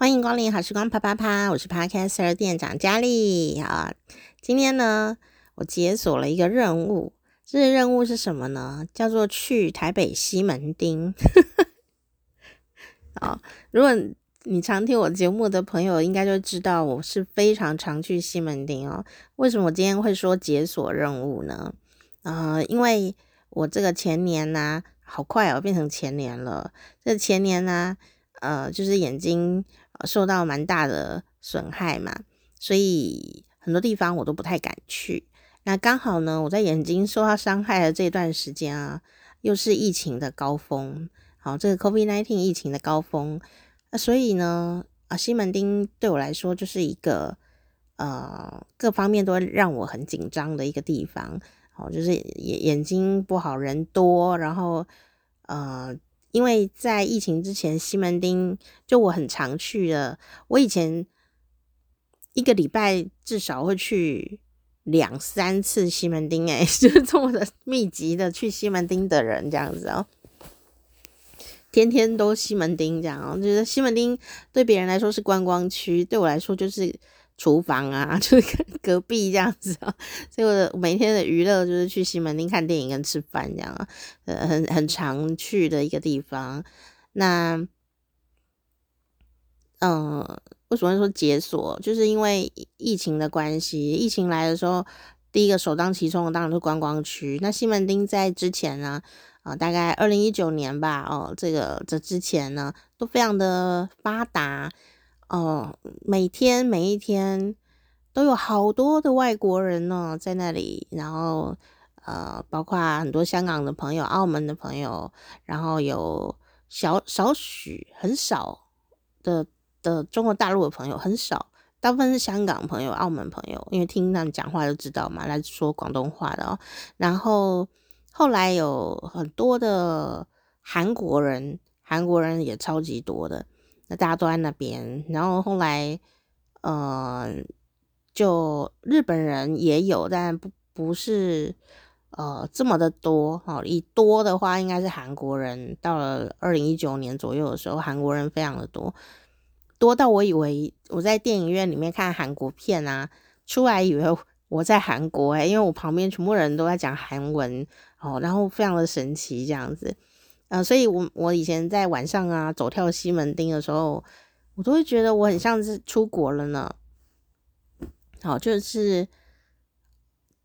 欢迎光临好时光啪啪啪，我是 Podcaster 店长佳丽啊。今天呢，我解锁了一个任务，这个任务是什么呢？叫做去台北西门町。啊，如果你常听我节目的朋友，应该就知道我是非常常去西门町哦。为什么我今天会说解锁任务呢？呃，因为我这个前年呢、好快哦，变成前年了。这前年呢、呃，就是眼睛。受到蛮大的损害嘛，所以很多地方我都不太敢去。那刚好呢，我在眼睛受到伤害的这段时间啊，又是疫情的高峰，好，这个 COVID-19 疫情的高峰，那所以呢，啊，西门町对我来说就是一个呃各方面都让我很紧张的一个地方，好，就是眼眼睛不好，人多，然后呃。因为在疫情之前，西门町就我很常去的。我以前一个礼拜至少会去两三次西门町，诶，就是这么的密集的去西门町的人这样子哦，天天都西门町这样哦，就是西门町对别人来说是观光区，对我来说就是。厨房啊，就是隔壁这样子啊，所以我每天的娱乐就是去西门町看电影跟吃饭这样啊，呃，很很常去的一个地方。那，嗯，为什么说解锁？就是因为疫情的关系，疫情来的时候，第一个首当其冲的当然是观光区。那西门町在之前呢，啊，大概二零一九年吧，哦，这个这之前呢，都非常的发达。哦，每天每一天都有好多的外国人呢在那里，然后呃，包括很多香港的朋友、澳门的朋友，然后有小少许很少的的中国大陆的朋友，很少，大部分是香港朋友、澳门朋友，因为听他们讲话就知道嘛，来说广东话的哦。然后后来有很多的韩国人，韩国人也超级多的。那大家都在那边，然后后来，呃，就日本人也有，但不不是呃这么的多哦。以多的话，应该是韩国人。到了二零一九年左右的时候，韩国人非常的多，多到我以为我在电影院里面看韩国片啊，出来以为我在韩国诶，因为我旁边全部人都在讲韩文哦，然后非常的神奇这样子。呃，所以我我以前在晚上啊走跳西门町的时候，我都会觉得我很像是出国了呢。好，就是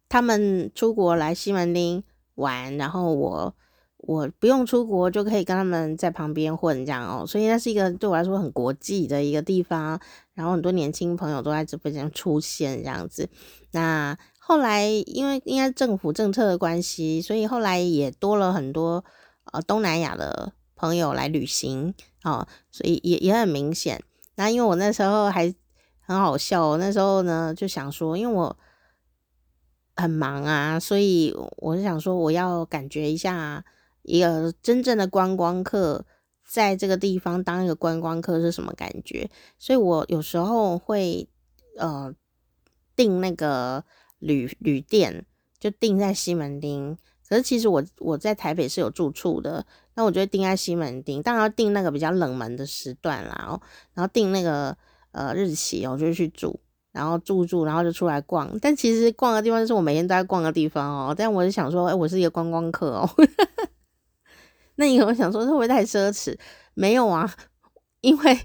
他们出国来西门町玩，然后我我不用出国就可以跟他们在旁边混这样哦，所以那是一个对我来说很国际的一个地方。然后很多年轻朋友都在这边出现这样子。那后来因为应该政府政策的关系，所以后来也多了很多。呃，东南亚的朋友来旅行，哦，所以也也很明显。那因为我那时候还很好笑，那时候呢就想说，因为我很忙啊，所以我就想说，我要感觉一下一个真正的观光客在这个地方当一个观光客是什么感觉。所以我有时候会呃订那个旅旅店，就订在西门町。可是其实我我在台北是有住处的，那我就会订在西门町，当然要订那个比较冷门的时段啦，然后订那个呃日期，我就去住，然后住住，然后就出来逛。但其实逛的地方就是我每天都在逛的地方哦。但我就想说，哎，我是一个观光客哦。那你可能想说，会不会太奢侈？没有啊，因为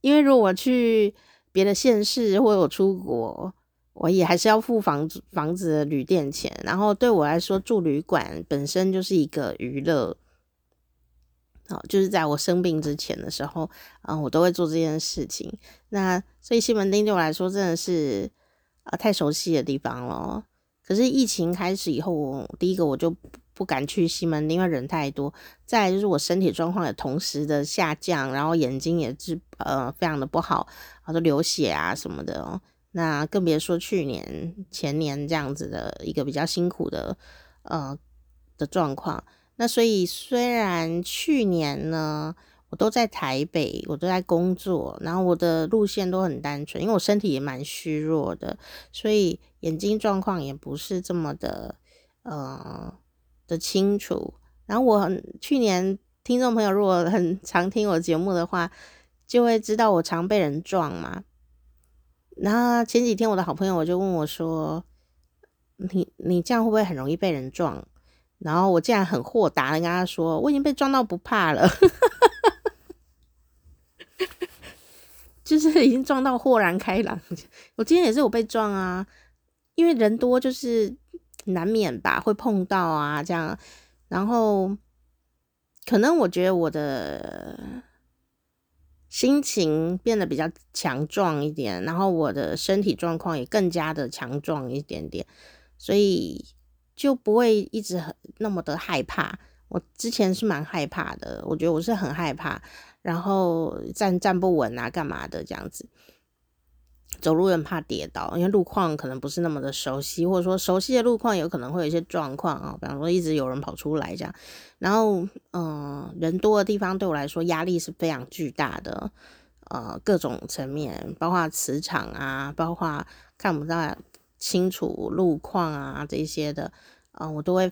因为如果我去别的县市或者我出国。我也还是要付房子房子的旅店钱，然后对我来说住旅馆本身就是一个娱乐，好，就是在我生病之前的时候，啊，我都会做这件事情。那所以西门町对我来说真的是啊太熟悉的地方了。可是疫情开始以后，我第一个我就不敢去西门町，因为人太多。再来就是我身体状况也同时的下降，然后眼睛也是呃非常的不好，好多流血啊什么的哦。那更别说去年、前年这样子的一个比较辛苦的呃的状况。那所以虽然去年呢，我都在台北，我都在工作，然后我的路线都很单纯，因为我身体也蛮虚弱的，所以眼睛状况也不是这么的呃的清楚。然后我很去年听众朋友如果很常听我节目的话。就会知道我常被人撞嘛。然后前几天我的好朋友我就问我说：“你你这样会不会很容易被人撞？”然后我竟然很豁达的跟他说：“我已经被撞到不怕了，就是已经撞到豁然开朗。我今天也是有被撞啊，因为人多就是难免吧，会碰到啊这样。然后可能我觉得我的心情变得比较强壮一点，然后我的身体状况也更加的强壮一点点，所以。”就不会一直很那么的害怕。我之前是蛮害怕的，我觉得我是很害怕，然后站站不稳啊，干嘛的这样子，走路很怕跌倒，因为路况可能不是那么的熟悉，或者说熟悉的路况有可能会有一些状况啊，比方说一直有人跑出来这样，然后嗯、人多的地方对我来说压力是非常巨大的，呃，各种层面，包括磁场啊，包括看不到。清楚路况啊，这些的啊、我都会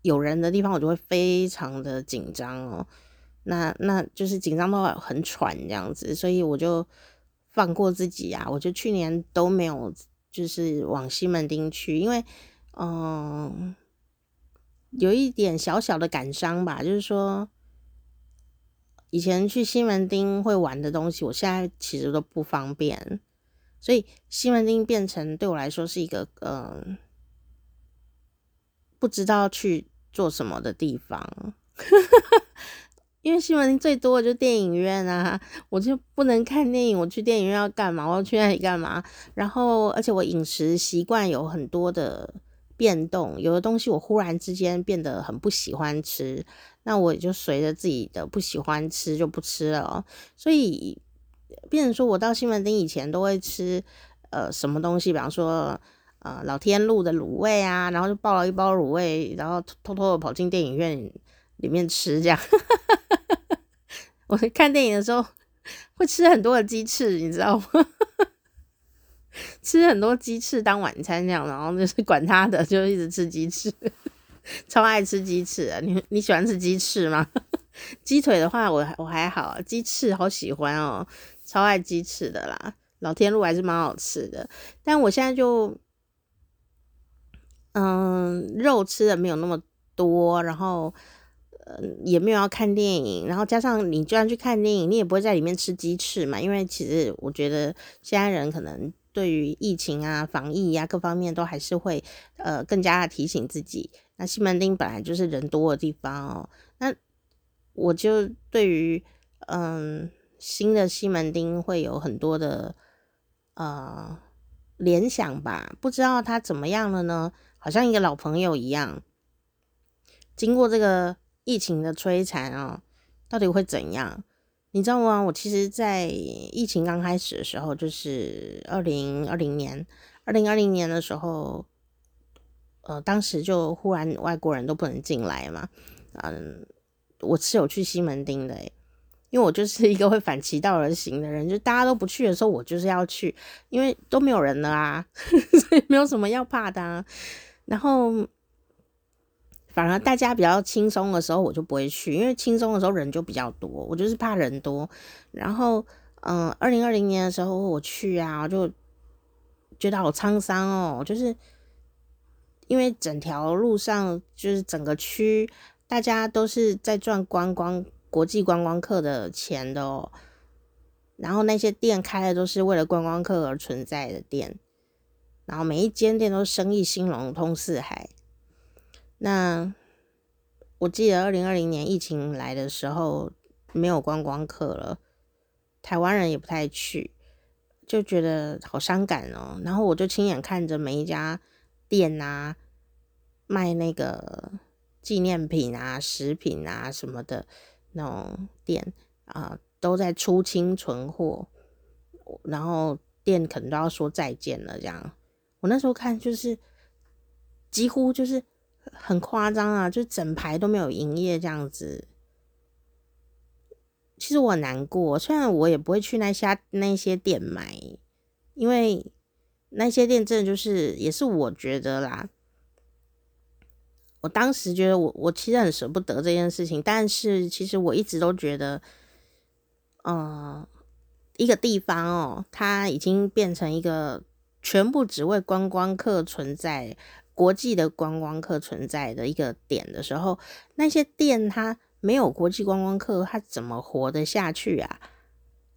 有人的地方，我就会非常的紧张哦。那那就是紧张到很喘这样子，所以我就放过自己啊。我就去年都没有就是往西门町去，因为嗯、有一点小小的感伤吧，就是说以前去西门町会玩的东西，我现在其实都不方便。所以西门町变成对我来说是一个嗯、不知道去做什么的地方，因为西门町最多的就是电影院啊，我就不能看电影，我去电影院要干嘛？我要去那里干嘛？然后而且我饮食习惯有很多的变动，有的东西我忽然之间变得很不喜欢吃，那我也就随着自己的不喜欢吃就不吃了，所以。变成说，我到西门町以前都会吃，呃，什么东西，比方说，呃，老天禄的卤味啊，然后就抱了一包卤味，然后偷偷的跑进电影院里面吃，这样。我看电影的时候会吃很多的鸡翅，你知道吗？吃很多鸡翅当晚餐这样，然后就是管他的，就一直吃鸡翅，超爱吃鸡翅啊！你你喜欢吃鸡翅吗？鸡腿的话我，我还好，鸡翅好喜欢哦。超爱鸡翅的啦，老天路还是蛮好吃的。但我现在就，嗯，肉吃的没有那么多，然后，嗯，也没有要看电影，然后加上你就算去看电影，你也不会在里面吃鸡翅嘛。因为其实我觉得现在人可能对于疫情啊、防疫啊各方面都还是会，呃，更加的提醒自己。那西门町本来就是人多的地方哦，那我就对于，嗯。新的西门町会有很多的呃联想吧，不知道他怎么样了呢？好像一个老朋友一样。经过这个疫情的摧残啊，到底会怎样？你知道吗？我其实，在疫情刚开始的时候，就是二零二零年，二零二零年的时候，呃，当时就忽然外国人都不能进来嘛，嗯，我是有去西门町的诶因为我就是一个会反其道而行的人，就大家都不去的时候，我就是要去，因为都没有人了啊，所以没有什么要怕的啊。然后反而大家比较轻松的时候，我就不会去，因为轻松的时候人就比较多，我就是怕人多。然后，嗯，二零二零年的时候我去啊，我就觉得好沧桑哦，就是因为整条路上就是整个区，大家都是在赚观光。国际观光客的钱的哦，然后那些店开的都是为了观光客而存在的店，然后每一间店都生意兴隆，通四海。那我记得二零二零年疫情来的时候，没有观光客了，台湾人也不太去，就觉得好伤感哦。然后我就亲眼看着每一家店啊，卖那个纪念品啊、食品啊什么的。那种店啊、都在出清存货，然后店可能都要说再见了。这样，我那时候看就是几乎就是很夸张啊，就整排都没有营业这样子。其实我很难过，虽然我也不会去那些那些店买，因为那些店真的就是也是我觉得啦。我当时觉得我我其实很舍不得这件事情，但是其实我一直都觉得，嗯、呃，一个地方哦，它已经变成一个全部只为观光客存在、国际的观光客存在的一个点的时候，那些店它没有国际观光客，它怎么活得下去啊？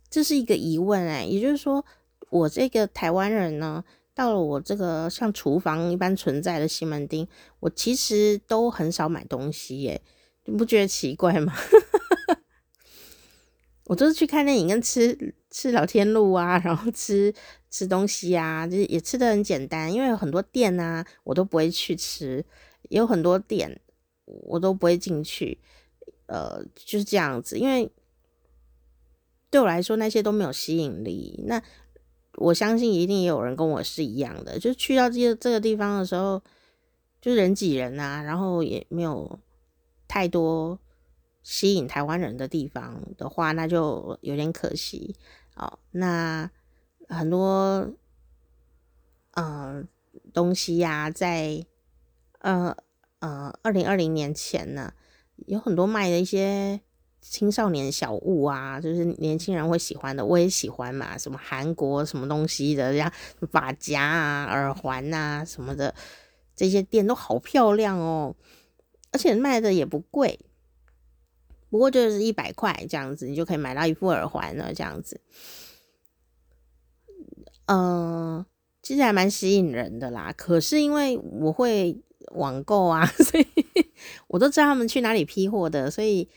这是一个疑问哎。也就是说，我这个台湾人呢，到了我这个像厨房一般存在的西门町，我其实都很少买东西耶，你不觉得奇怪吗？我都是去看电影跟吃吃老天录啊，然后吃吃东西啊，就是也吃的很简单，因为有很多店啊，我都不会去吃，也有很多店我都不会进去，呃，就是这样子，因为对我来说那些都没有吸引力。那我相信一定也有人跟我是一样的，就是去到这个这个地方的时候，就人挤人啊，然后也没有太多。吸引台湾人的地方的话，那就有点可惜哦。那很多、呃、东西呀、在呃呃二零二零年前呢，有很多卖的一些青少年小物啊，就是年轻人会喜欢的，我也喜欢嘛。什么韩国什么东西的，像发夹啊、耳环啊什么的，这些店都好漂亮哦，而且卖的也不贵。不过就是一百块这样子，你就可以买到一副耳环了。这样子，嗯、呃，其实还蛮吸引人的啦。可是因为我会网购啊，所以我都知道他们去哪里批货的，所以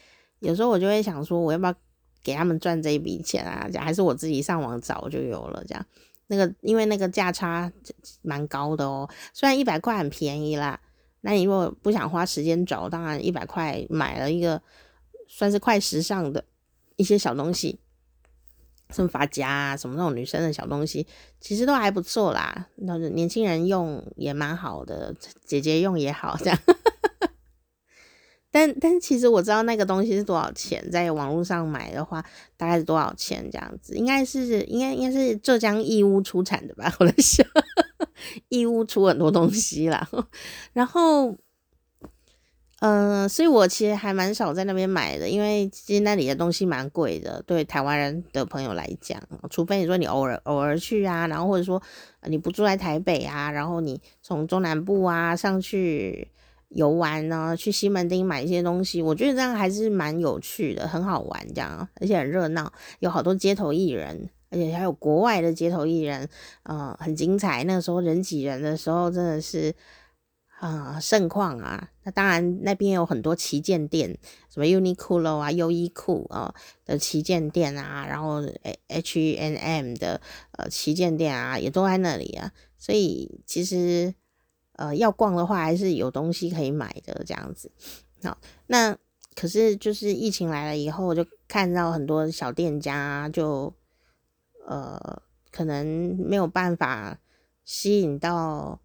有时候我就会想说，我要不要给他们赚这一笔钱啊？还是我自己上网找就有了？这样那个，因为那个价差蛮高的哦。虽然一百块很便宜啦，那你如果不想花时间找，当然一百块买了一个。算是快时尚的一些小东西，什么发夹啊，什么那种女生的小东西，其实都还不错啦。那年轻人用也蛮好的，姐姐用也好，这样。但但其实我知道那个东西是多少钱，在网络上买的话，大概是多少钱这样子？应该是应该应该是浙江义乌出产的吧？我在想，义乌出很多东西啦，然后。嗯、所以我其实还蛮少在那边买的，因为其实那里的东西蛮贵的，对台湾人的朋友来讲，除非你说你偶尔偶尔去啊，然后或者说你不住在台北啊，然后你从中南部啊上去游玩呢，去西门町买一些东西，我觉得这样还是蛮有趣的，很好玩这样，而且很热闹，有好多街头艺人，而且还有国外的街头艺人，嗯、很精彩。那个时候人挤人的时候，真的是。啊，盛况啊！那当然，那边有很多旗舰店，什么 Uniqlo 啊、优衣库啊的旗舰店啊，然后 H N M 的呃旗舰店啊，也都在那里啊。所以其实呃要逛的话，还是有东西可以买的这样子。好，那可是就是疫情来了以后，就看到很多小店家就呃可能没有办法吸引到。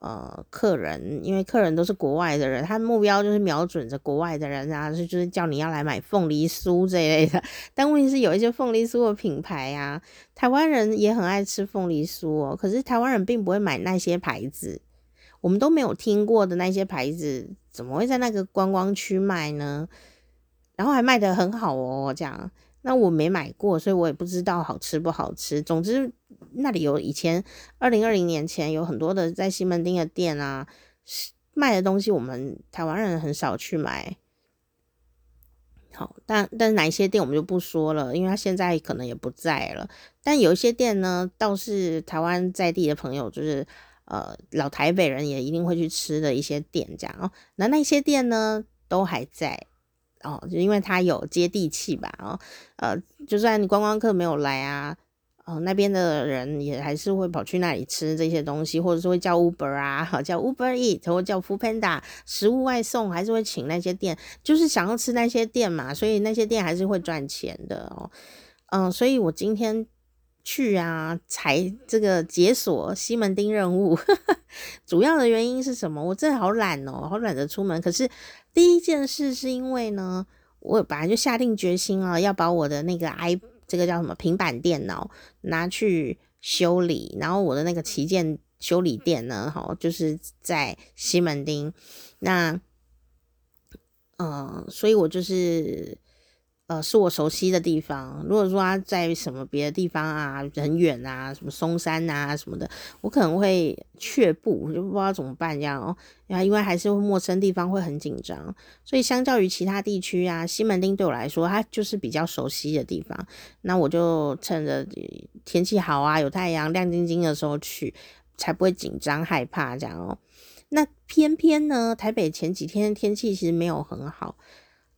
呃，客人，因为客人都是国外的人，他目标就是瞄准着国外的人啊，是就是叫你要来买凤梨酥这一类的。但问题是，有一些凤梨酥的品牌啊，台湾人也很爱吃凤梨酥哦，可是台湾人并不会买那些牌子，我们都没有听过的那些牌子，怎么会在那个观光区卖呢？然后还卖得很好哦，这样。那我没买过，所以我也不知道好吃不好吃。总之，那里有以前二零二零年前有很多的在西门町的店啊，卖的东西我们台湾人很少去买。好，但但是哪一些店我们就不说了，因为他现在可能也不在了。但有一些店呢，倒是台湾在地的朋友，就是呃老台北人也一定会去吃的一些店，这样哦。那那些店呢，都还在。哦，就因为他有接地气吧，哦，呃，就算观光客没有来啊，哦，那边的人也还是会跑去那里吃这些东西，或者是会叫 Uber 啊，好叫 Uber Eat，或叫 Foodpanda，食物外送，还是会请那些店，就是想要吃那些店嘛，所以那些店还是会赚钱的哦，嗯，所以我今天。去啊，才这个解锁西门町任务，主要的原因是什么？我真的好懒哦，好懒得出门。可是第一件事是因为呢，我本来就下定决心啊，要把我的那个 i 这个叫什么平板电脑拿去修理，然后我的那个旗舰修理店呢，哈，就是在西门町。那，嗯、呃，所以我就是。呃，是我熟悉的地方。如果说他在什么别的地方啊，很远啊，什么松山啊什么的，我可能会却步，我就不知道怎么办这样哦。因为还是陌生地方会很紧张，所以相较于其他地区啊，西门町对我来说，它就是比较熟悉的地方。那我就趁着天气好啊，有太阳亮晶晶的时候去，才不会紧张害怕这样哦。那偏偏呢，台北前几天天气其实没有很好。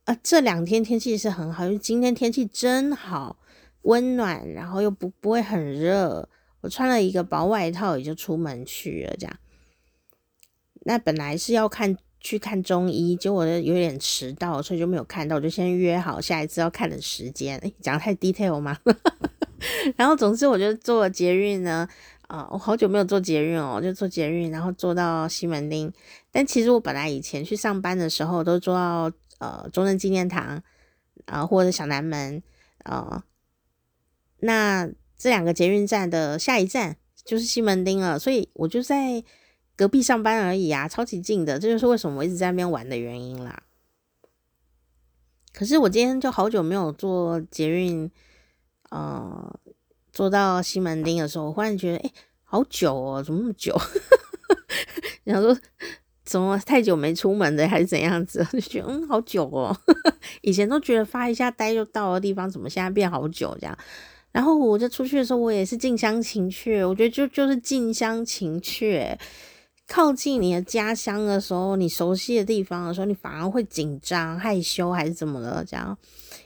啊，这两天天气是很好，因为今天天气真好，温暖，然后又不不会很热。我穿了一个薄外套也就出门去了，这样。那本来是要看去看中医，结果有点迟到，所以就没有看到，我就先约好下一次要看的时间。讲得太 detail 吗？然后总之我就坐捷运呢，啊，我好久没有坐捷运哦，就坐捷运，然后坐到西门町。但其实我本来以前去上班的时候都坐到。呃，中正纪念堂啊、或者小南门啊、那这两个捷运站的下一站就是西门町了，所以我就在隔壁上班而已啊，超级近的，这就是为什么我一直在那边玩的原因啦。可是我今天就好久没有坐捷运，呃，坐到西门町的时候，我忽然觉得，哎、好久哦，怎么那么久？然后说。怎么太久没出门的，还是怎样子？就觉得嗯，好久哦。以前都觉得发一下呆就到的地方，怎么现在变好久这样？然后我就出去的时候，我也是近乡情怯。我觉得就就是近乡情怯，靠近你的家乡的时候，你熟悉的地方的时候，你反而会紧张、害羞，还是怎么了？这样，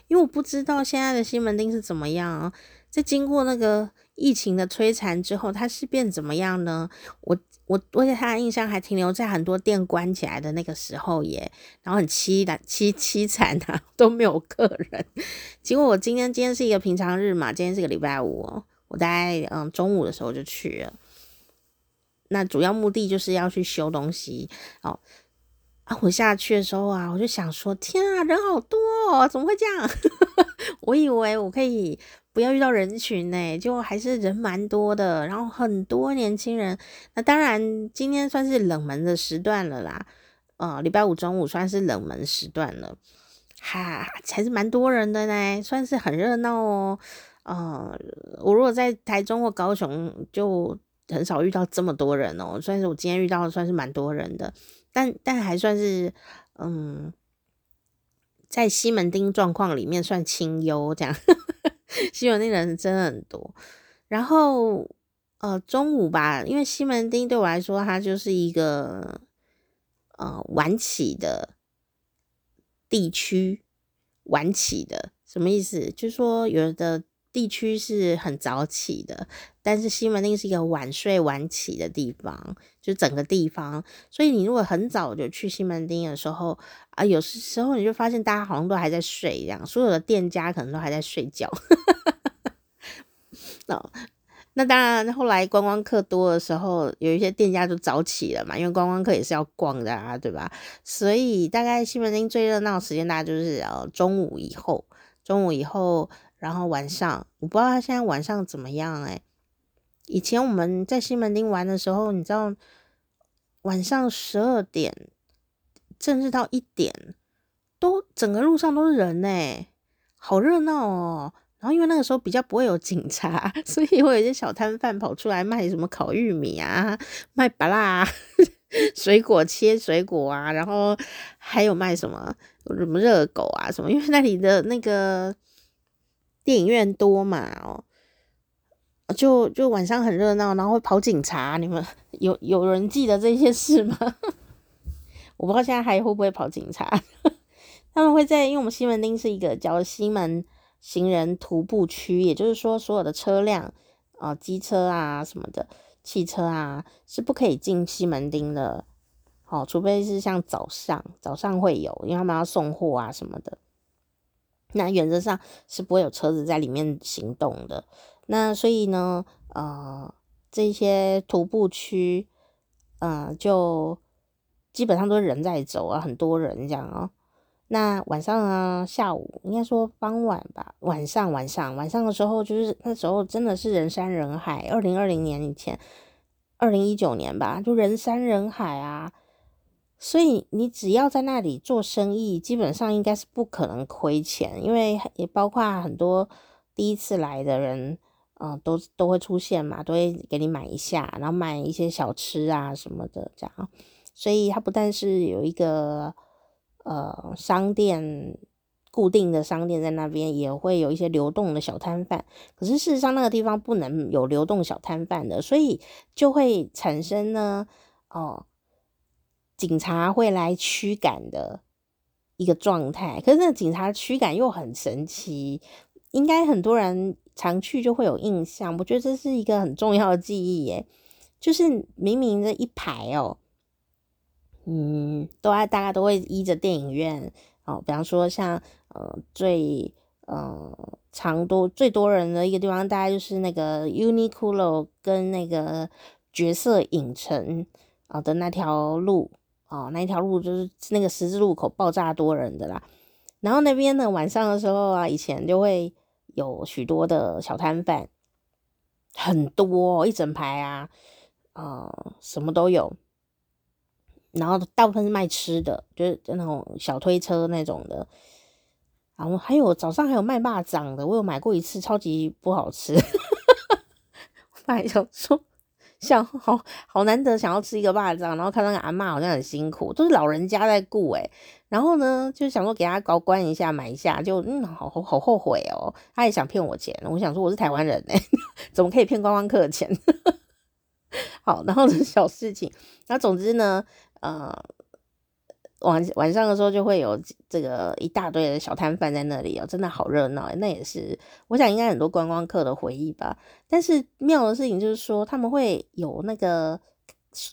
因为我不知道现在的西门町是怎么样啊，在经过那个疫情的摧残之后，它是变怎么样呢？我。我我对他的印象还停留在很多店关起来的那个时候耶，然后很凄惨凄凄惨啊，都没有客人。结果我今天今天是一个平常日嘛，今天是个礼拜五，我大概嗯中午的时候就去了。那主要目的就是要去修东西哦。啊，我下去的时候啊，我就想说，天啊，人好多哦，怎么会这样？我以为我可以。不要遇到人群呢，就还是人蛮多的，然后很多年轻人。那当然，今天算是冷门的时段了啦。呃，礼拜五中午算是冷门时段了，哈，还是蛮多人的呢，算是很热闹哦。呃，我如果在台中或高雄，就很少遇到这么多人哦。算是我今天遇到的，算是蛮多人的，但但还算是嗯，在西门町状况里面算清幽这样。西门町人真的很多，然后呃中午吧，因为西门町对我来说，它就是一个呃晚起的地区，晚起的什么意思？就是说有的地区是很早起的，但是西门町是一个晚睡晚起的地方，就整个地方，所以你如果很早就去西门町的时候啊，有时候你就发现大家好像都还在睡一样，所有的店家可能都还在睡觉。哦，那当然，后来观光客多的时候，有一些店家就早起了嘛，因为观光客也是要逛的啊，对吧？所以大概西门町最热闹的时间，大概就是呃中午以后，中午以后，然后晚上，我不知道他现在晚上怎么样哎、以前我们在西门町玩的时候，你知道，晚上十二点，甚至到一点，都整个路上都是人呢、好热闹哦。然后因为那个时候比较不会有警察，所以会有一些小摊贩跑出来卖什么烤玉米啊，卖芭乐，水果切水果啊，然后还有卖什么什么热狗啊什么，因为那里的那个电影院多嘛，哦，就就晚上很热闹，然后会跑警察，你们 有有人记得这些事吗？我不知道现在还会不会跑警察，他们会在，因为我们西门町是一个叫西门。行人徒步区，也就是说，所有的车辆啊，机车啊什么的，汽车啊是不可以进西门町的。好，除非是像早上，早上会有，因为他们要送货啊什么的。那原则上是不会有车子在里面行动的。那所以呢，呃，这些徒步区，呃，就基本上都是人在走啊，很多人这样哦。那晚上啊，下午应该说傍晚吧。晚上，晚上，晚上的时候，就是那时候真的是人山人海。二零二零年以前，二零一九年吧，就人山人海啊。所以你只要在那里做生意，基本上应该是不可能亏钱，因为也包括很多第一次来的人，嗯、呃，都都会出现嘛，都会给你买一下，然后买一些小吃啊什么的这样。所以它不但是有一个呃商店，固定的商店在那边，也会有一些流动的小摊贩。可是事实上那个地方不能有流动小摊贩的，所以就会产生呢，哦。警察会来驱赶的一个状态，可是那警察驱赶又很神奇，应该很多人常去就会有印象。我觉得这是一个很重要的记忆耶，就是明明这一排哦，嗯，都爱大家都会依着电影院哦，比方说像呃最呃长多最多人的一个地方，大概就是那个 Uniqlo 跟那个角色影城啊的那条路。哦，那一条路就是那个十字路口爆炸多人的啦。然后那边呢，晚上的时候啊，以前就会有许多的小摊贩，很多一整排啊，呃，什么都有。然后大部分是卖吃的，就是那种小推车那种的。然后还有早上还有卖蚂蚱的，我有买过一次，超级不好吃。我买想说。想 好好难得想要吃一个霸掌，然后看那个阿嬷好像很辛苦，都是老人家在顾诶，然后呢就想说给他搞关一下买一下，就嗯好好后悔哦，他也想骗我钱，我想说我是台湾人诶，怎么可以骗观光客的钱？好，然后这小事情，那总之呢，呃。晚晚上的时候就会有这个一大堆的小摊贩在那里哦，真的好热闹。那也是我想应该很多观光客的回忆吧。但是妙的事情就是说他们会有那个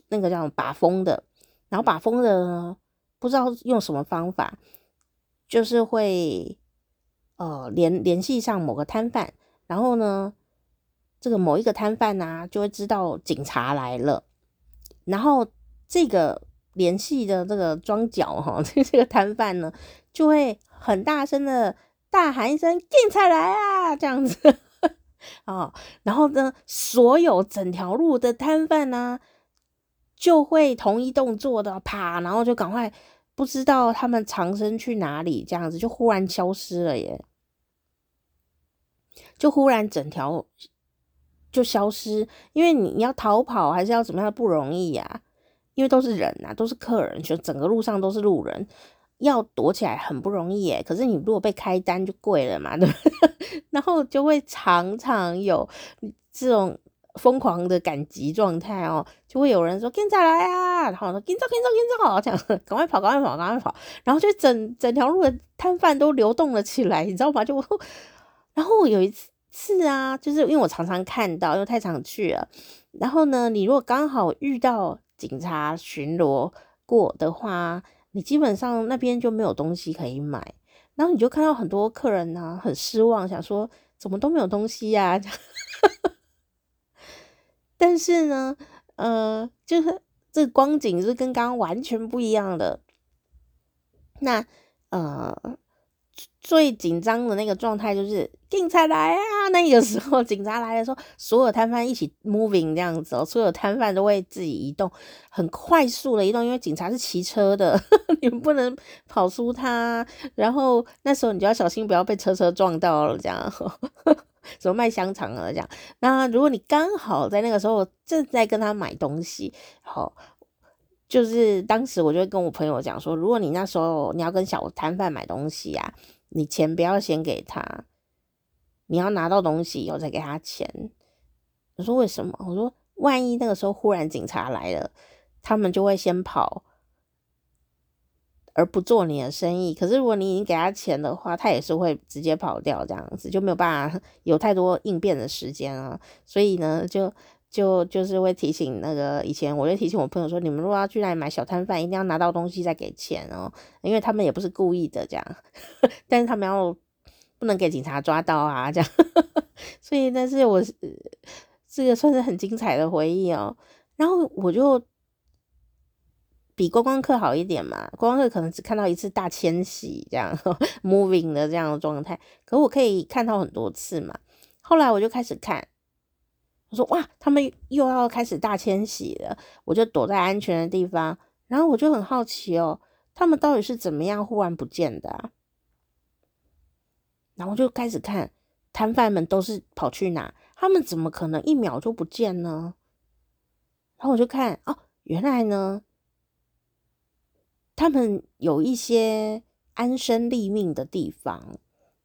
那个叫把风的，然后把风的呢不知道用什么方法，就是会呃联联系上某个摊贩，然后呢这个某一个摊贩呢就会知道警察来了，然后这个。联系的这个庄脚哈，这 这个摊贩呢，就会很大声的大喊一声“警察来啊”这样子。啊，然后呢，所有整条路的摊贩呢，就会同一动作的啪，然后就赶快不知道他们藏身去哪里，这样子就忽然消失了耶，就忽然整条就消失，因为你你要逃跑还是要怎么样不容易呀。因为都是人呐，都是客人，就整个路上都是路人，要躲起来很不容易耶。可是你如果被开单就贵了嘛，对不对？然后就会常常有这种疯狂的赶集状态哦，就会有人说警察来啊，然后说警察警察警察，这样 赶快跑，赶快跑，赶快跑，然后就整整条路的摊贩都流动了起来，你知道吗？就然后有一次啊，就是因为我常常看到，因为太常去了，然后呢，你如果刚好遇到。警察巡逻过的话，你基本上那边就没有东西可以买，然后你就看到很多客人呢、很失望，想说怎么都没有东西呀、但是呢，呃，就是这个光景是跟刚刚完全不一样的。那呃。最紧张的那个状态就是警察来啊！那个时候警察来的时候，所有摊贩一起 moving 这样子哦，所有摊贩都会自己移动，很快速的移动，因为警察是骑车的，你们不能跑输他。然后那时候你就要小心，不要被车车撞到了，这样。什么卖香肠啊这样。那如果你刚好在那个时候正在跟他买东西，好，就是当时我就会跟我朋友讲说，如果你那时候你要跟小摊贩买东西啊。你钱不要先给他，你要拿到东西以后再给他钱。我说为什么？我说万一那个时候忽然警察来了，他们就会先跑，而不做你的生意。可是如果你已经给他钱的话，他也是会直接跑掉，这样子就没有办法有太多应变的时间啊。所以呢，就。就就是会提醒那个以前，我就提醒我朋友说，你们如果要去那里买小摊贩，一定要拿到东西再给钱哦，因为他们也不是故意的这样，但是他们要不能给警察抓到啊这样，所以但是我这个算是很精彩的回忆哦。然后我就比观光客好一点嘛，观光客可能只看到一次大迁徙这样 moving 的这样的状态，可我可以看到很多次嘛。后来我就开始看。我说哇，他们又要开始大迁徙了，我就躲在安全的地方然后我就很好奇哦，他们到底是怎么样忽然不见的啊？然后就开始看摊贩们都是跑去哪，他们怎么可能一秒就不见呢？然后我就看哦，原来呢，他们有一些安身立命的地方，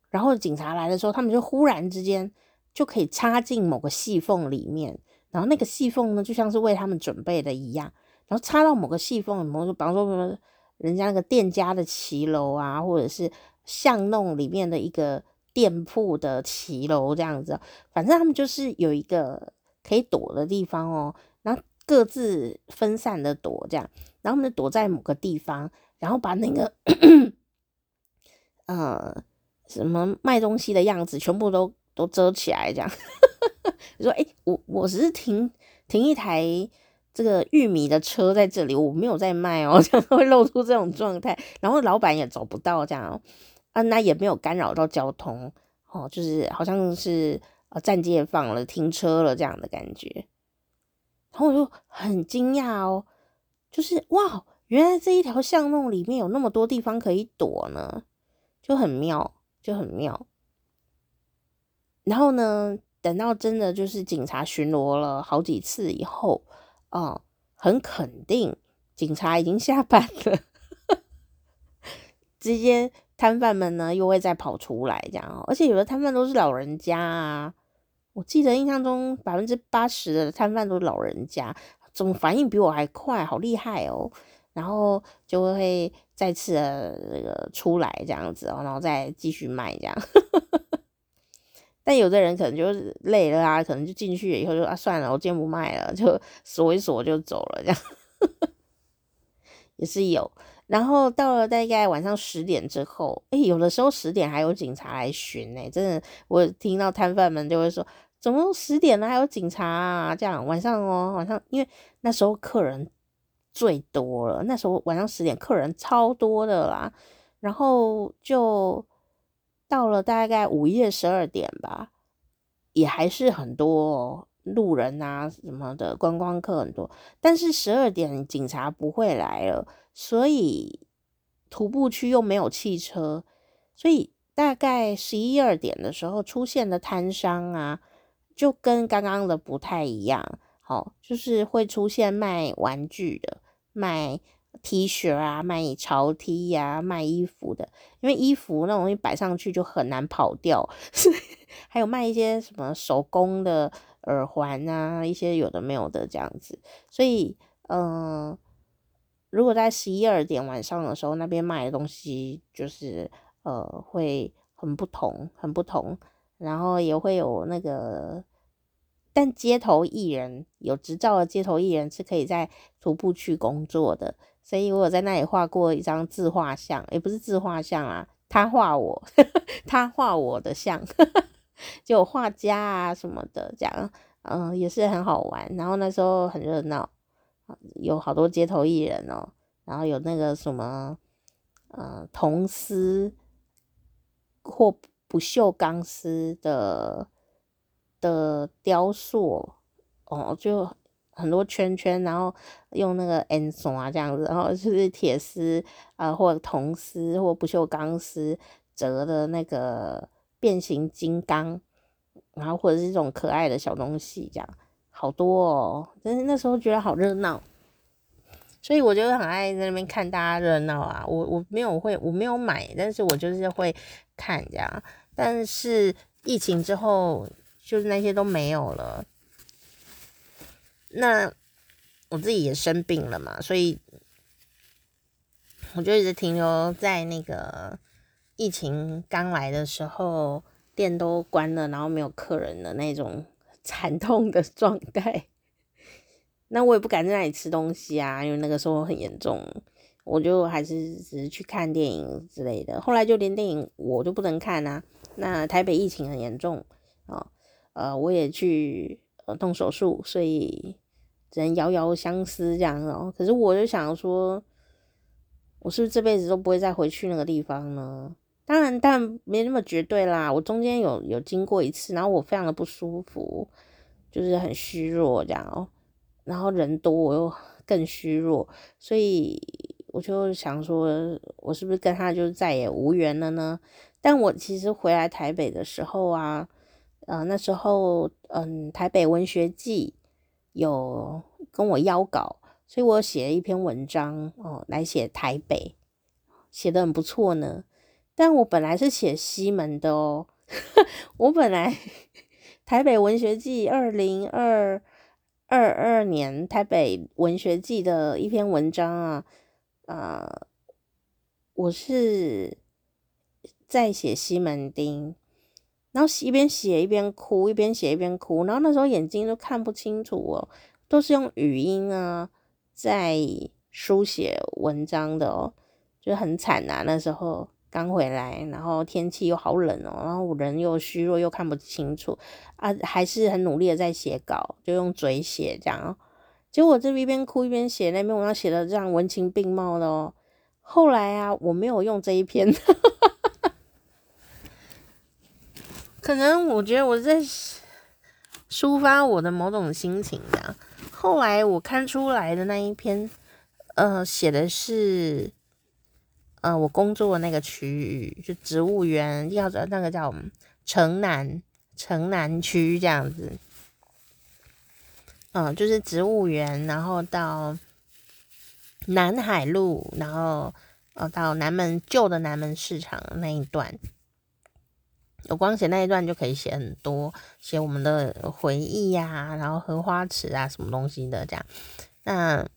然后警察来的时候，他们就忽然之间就可以插进某个细缝里面，然后那个细缝呢，就像是为他们准备的一样。然后插到某个细缝，比方说什么人家那个店家的骑楼啊，或者是巷弄里面的一个店铺的骑楼这样子，反正他们就是有一个可以躲的地方哦。然后各自分散的躲，这样，然后他们躲在某个地方，然后把那个 呃什么卖东西的样子全部都都遮起来，这样。你说，哎，我我只是停停一台。这个玉米的车在这里，我没有在卖哦，这样会露出这种状态，然后老板也找不到这样啊，那也没有干扰到交通哦，就是好像是呃暂借放了停车了这样的感觉，然后我就很惊讶哦，就是哇，原来这一条巷弄里面有那么多地方可以躲呢，就很妙，就很妙。然后呢，等到真的就是警察巡逻了好几次以后。哦，很肯定，警察已经下班了。这些摊贩们呢，又会再跑出来，这样哦。而且有的摊贩都是老人家啊，我记得印象中百分之八十的摊贩都是老人家，怎么反应比我还快，好厉害哦。然后就会再次的那个出来这样子哦，然后再继续卖这样。但有的人可能就是累了啊，可能就进去以后就啊算了，我今天不卖了，就锁一锁就走了，这样也是有。然后到了大概晚上十点之后，诶，有的时候十点还有警察来巡呢，真的，我听到摊贩们就会说，怎么十点了还有警察啊？这样晚上哦，晚上因为那时候客人最多了，那时候晚上十点客人超多的啦，然后就。到了大概午夜十二点吧，也还是很多路人啊什么的观光客很多，但是十二点警察不会来了，所以徒步区又没有汽车，所以大概十一二点的时候出现的摊商啊，就跟刚刚的不太一样，好，就是会出现卖玩具的，卖。T 恤啊，卖潮 T 呀、卖衣服的，因为衣服那种东西摆上去就很难跑掉。还有卖一些什么手工的耳环啊，一些有的没有的这样子。所以，嗯、如果在十一二点晚上的时候，那边卖的东西就是呃会很不同，很不同。然后也会有那个，但街头艺人有执照的街头艺人是可以在徒步区工作的。所以我有在那里画过一张自画像，也不是自画像啊，他画我，他画我的像，就画家啊什么的，这样，嗯，也是很好玩。然后那时候很热闹，有好多街头艺人哦，然后有那个什么，呃，铜丝或不锈钢丝的的雕塑哦，就。很多圈圈，然后用那个 N 松啊这样子，然后就是铁丝啊，或铜丝或不锈钢丝折的那个变形金刚，然后或者是这种可爱的小东西，这样好多哦。但是那时候觉得好热闹，所以我就很爱在那边看大家热闹啊。我我没有会，我没有买，但是我就是会看这样。但是疫情之后，就是那些都没有了。那我自己也生病了嘛，所以我就一直停留在那个疫情刚来的时候，店都关了，然后没有客人的那种 惨痛的状态。那我也不敢在那里吃东西啊，因为那个时候很严重，我就还是只是去看电影之类的。后来就连电影我就不能看啊。那台北疫情很严重啊，呃，我也去。动手术，所以只能遥遥相思这样哦。可是我就想说，我是不是这辈子都不会再回去那个地方呢？当然，但没那么绝对啦。我中间有有经过一次，然后我非常的不舒服，就是很虚弱这样哦。然后人多，我又 更虚弱，所以我就想说，我是不是跟他就再也无缘了呢？但我其实回来台北的时候啊，呃，那时候嗯，台北文学季有跟我邀稿，所以我写了一篇文章哦，来写台北，写得很不错呢。但我本来是写西门的哦，我本来台北文学季二零二二年台北文学季的一篇文章啊，呃，我是。在写西门町，然后一边写一边哭，一边写一边哭，然后那时候眼睛都看不清楚哦，都是用语音啊在书写文章的哦，就很惨呐。那时候刚回来，然后天气又好冷哦，然后我人又虚弱，又看不清楚啊，还是很努力的在写稿，就用嘴写这样。结果这边一边哭一边写，那边我要写的这样文情并茂的哦。后来啊，我没有用这一篇。可能我觉得我在抒发我的某种心情这样。后来我看出来的那一篇，呃，写的是，呃，我工作的那个区域，就植物园，要的那个叫城南城南区这样子。嗯、就是植物园，然后到南海路，然后呃到南门旧的南门市场那一段。有光写那一段就可以写很多，写我们的回忆呀、然后荷花池啊，什么东西的这样。那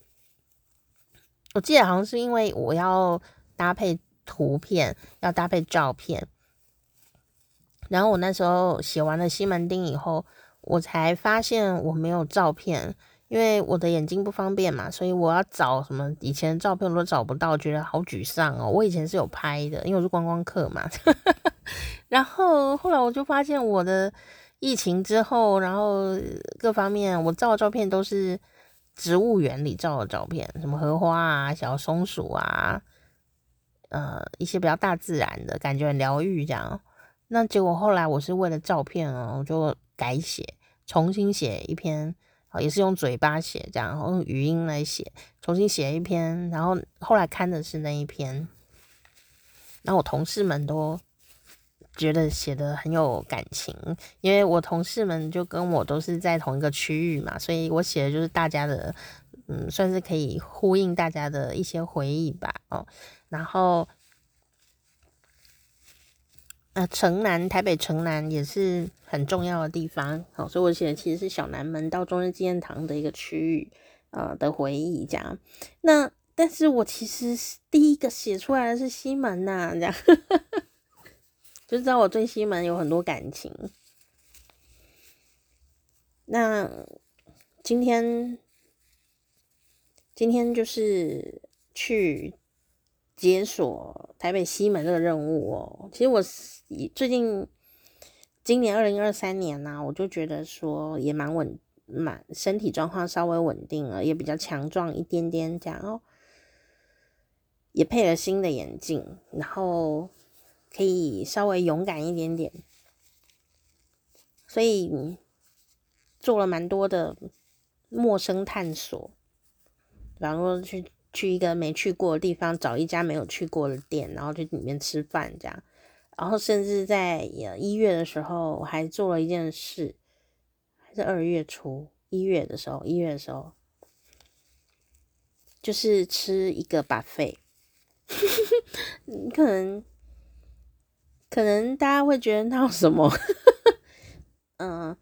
我记得好像是因为我要搭配图片，要搭配照片，然后我那时候写完了西门町以后，我才发现我没有照片。因为我的眼睛不方便嘛，所以我要找什么以前的照片我都找不到，觉得好沮丧哦。我以前是有拍的，因为我是观光客嘛。然后后来我就发现我的疫情之后，然后各方面我照的照片都是植物园里照的照片，什么荷花啊、小松鼠啊，呃，一些比较大自然的感觉很疗愈这样。那结果后来我是为了照片哦，我就改写，重新写一篇。也是用嘴巴写，这样，然后用语音来写，重新写一篇，然后后来看的是那一篇，然后我同事们都觉得写得很有感情，因为我同事们就跟我都是在同一个区域嘛，所以我写的就是大家的，嗯，算是可以呼应大家的一些回忆吧，哦，然后。那城南，台北城南也是很重要的地方，好，所以我写的其实是小南门到中正纪念堂的一个区域，呃的回忆这样。那但是我其实第一个写出来的是西门呐、啊，这样，就知道我对西门有很多感情。那今天，今天就是去。解锁台北西门这个任务哦，其实我最近今年二零二三年呢、我就觉得说也蛮稳，蛮身体状况稍微稳定了，也比较强壮一点点这样哦，也配了新的眼镜，然后可以稍微勇敢一点点，所以做了蛮多的陌生探索，比方说去。去一个没去过的地方，找一家没有去过的店，然后去里面吃饭，这样。然后甚至在一月的时候，我还做了一件事，还是二月初一月的时候，一月的时候，就是吃一个 buffet。可能可能大家会觉得那有什么？嗯。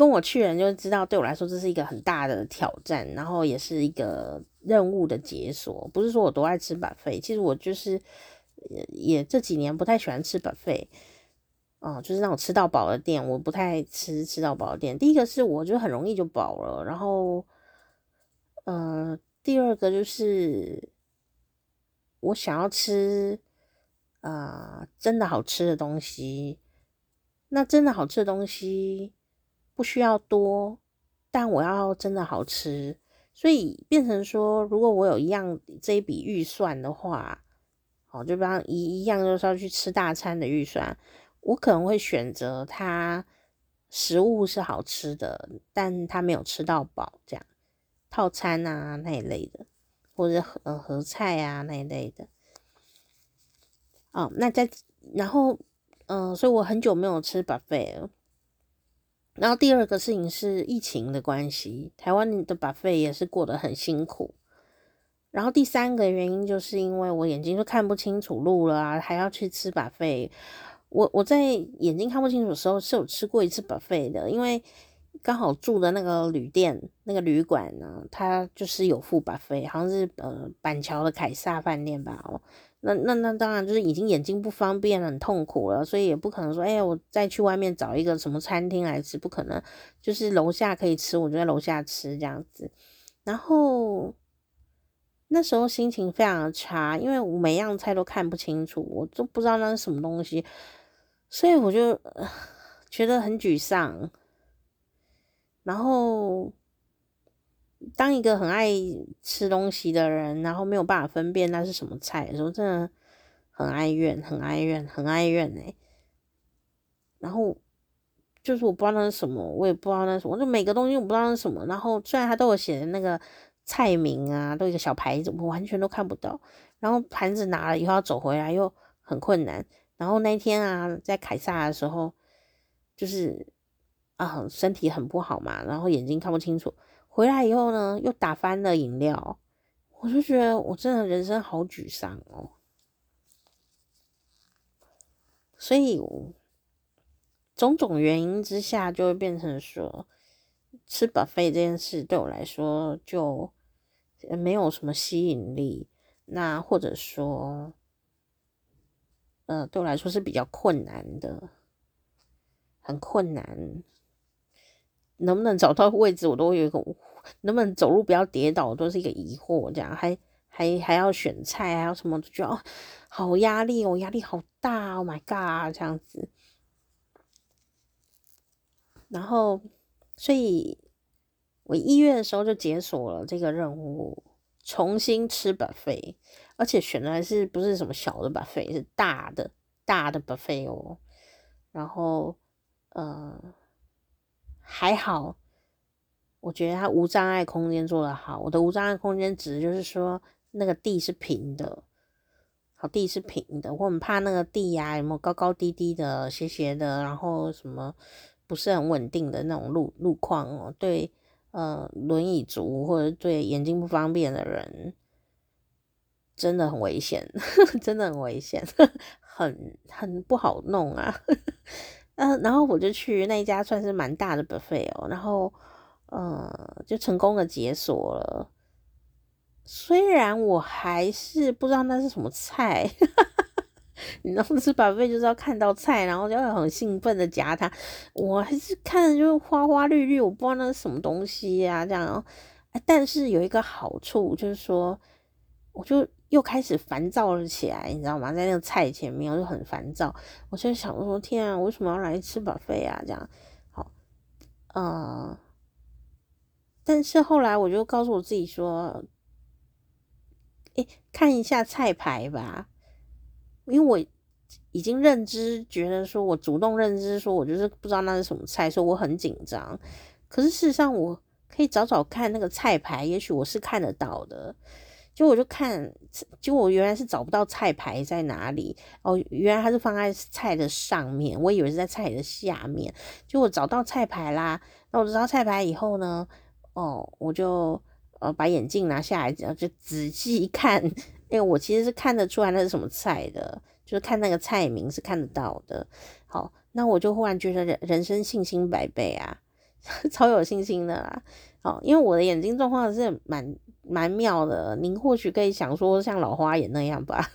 跟我去的人就知道，对我来说这是一个很大的挑战，然后也是一个任务的解锁。不是说我多爱吃 buffet，其实我就是也这几年不太喜欢吃 buffet，哦，就是那种吃到饱的店，我不太吃吃到饱的店。第一个是我觉得很容易就饱了，然后，呃，第二个就是我想要吃啊、真的好吃的东西，那真的好吃的东西。不需要多，但我要真的好吃，所以变成说，如果我有一样这一笔预算的话，好，就比方一一样就是要去吃大餐的预算，我可能会选择它食物是好吃的，但它没有吃到饱这样，套餐啊那一类的，或者合呃合菜啊那一类的。哦，那在然后嗯、所以我很久没有吃 buffet 了。然后第二个事情是疫情的关系，台湾的 buffet 也是过得很辛苦。然后第三个原因就是因为我眼睛就看不清楚路了啊，还要去吃 buffet。我我在眼睛看不清楚的时候是有吃过一次 buffet 的，因为刚好住的那个旅店那个旅馆呢，它就是有附 buffet，好像是呃板桥的凯撒饭店吧。那那那当然就是已经眼睛不方便了，很痛苦了，所以也不可能说，哎呀，我再去外面找一个什么餐厅来吃，不可能，就是楼下可以吃，我就在楼下吃这样子。然后。那时候心情非常的差，因为我每样菜都看不清楚，我都不知道那是什么东西，所以我就觉得很沮丧。然后，当一个很爱吃东西的人，然后没有办法分辨那是什么菜的时候，真的很哀怨，很哀怨，很哀怨欸。然后就是我不知道那是什么，我也不知道那什么，就每个东西我不知道那是什么。然后虽然他都有写的那个。菜名啊，都有一个小牌子，我完全都看不到。然后盘子拿了以后要走回来又很困难。然后那天啊，在凯撒的时候，就是啊身体很不好嘛，然后眼睛看不清楚。回来以后呢，又打翻了饮料，我就觉得我真的人生好沮丧哦。所以种种原因之下，就会变成说吃 buffet 这件事对我来说就。没有什么吸引力，那或者说，呃，对我来说是比较困难的，很困难。能不能找到位置，我都有一个；能不能走路不要跌倒，都是一个疑惑。这样还还还要选菜，还要什么，就觉得哦，好压力哦，压力好大，Oh my God，这样子。然后，所以。我一月的时候就解锁了这个任务，重新吃 buffet，而且选的还是不是什么小的 buffet，是大的大的 buffet 哦。然后，呃，还好，我觉得它无障碍空间做得好。我的无障碍空间指的就是说那个地是平的，好，地是平的。我很怕那个地呀、啊，有没有高高低低的、斜斜的，然后什么不是很稳定的那种路路况哦，对。呃，轮椅族或者对眼睛不方便的人，真的很危险，真的很危险，很很不好弄啊。嗯、然后我就去那一家算是蛮大的 buffet 哦，然后呃，就成功的解锁了。虽然我还是不知道那是什么菜。你知道吃 buffet 就是要看到菜，然后就会很兴奋的夹它。我还是看着就花花绿绿，我不知道那是什么东西呀、啊，这样。但是有一个好处就是说，我就又开始烦躁了起来，你知道吗？在那个菜前面我就很烦躁，我就想说：天啊，我为什么要来吃巴菲啊？这样好，嗯。但是后来我就告诉我自己说：诶，看一下菜牌吧。因为我已经认知，觉得说我主动认知，说我就是不知道那是什么菜，所以我很紧张。可是事实上，我可以找找看那个菜牌，也许我是看得到的。就我就看，就我原来是找不到菜牌在哪里哦，原来它是放在菜的上面，我以为是在菜的下面。就我找到菜牌啦，那我找到菜牌以后呢，哦，我就呃把眼镜拿下来，然后就仔细一看。因为我其实是看得出来那是什么菜的，就是看那个菜名是看得到的。好，那我就忽然觉得人人生信心百倍啊，超有信心的啦。好，因为我的眼睛状况是蛮蛮妙的，您或许可以想说像老花眼那样吧，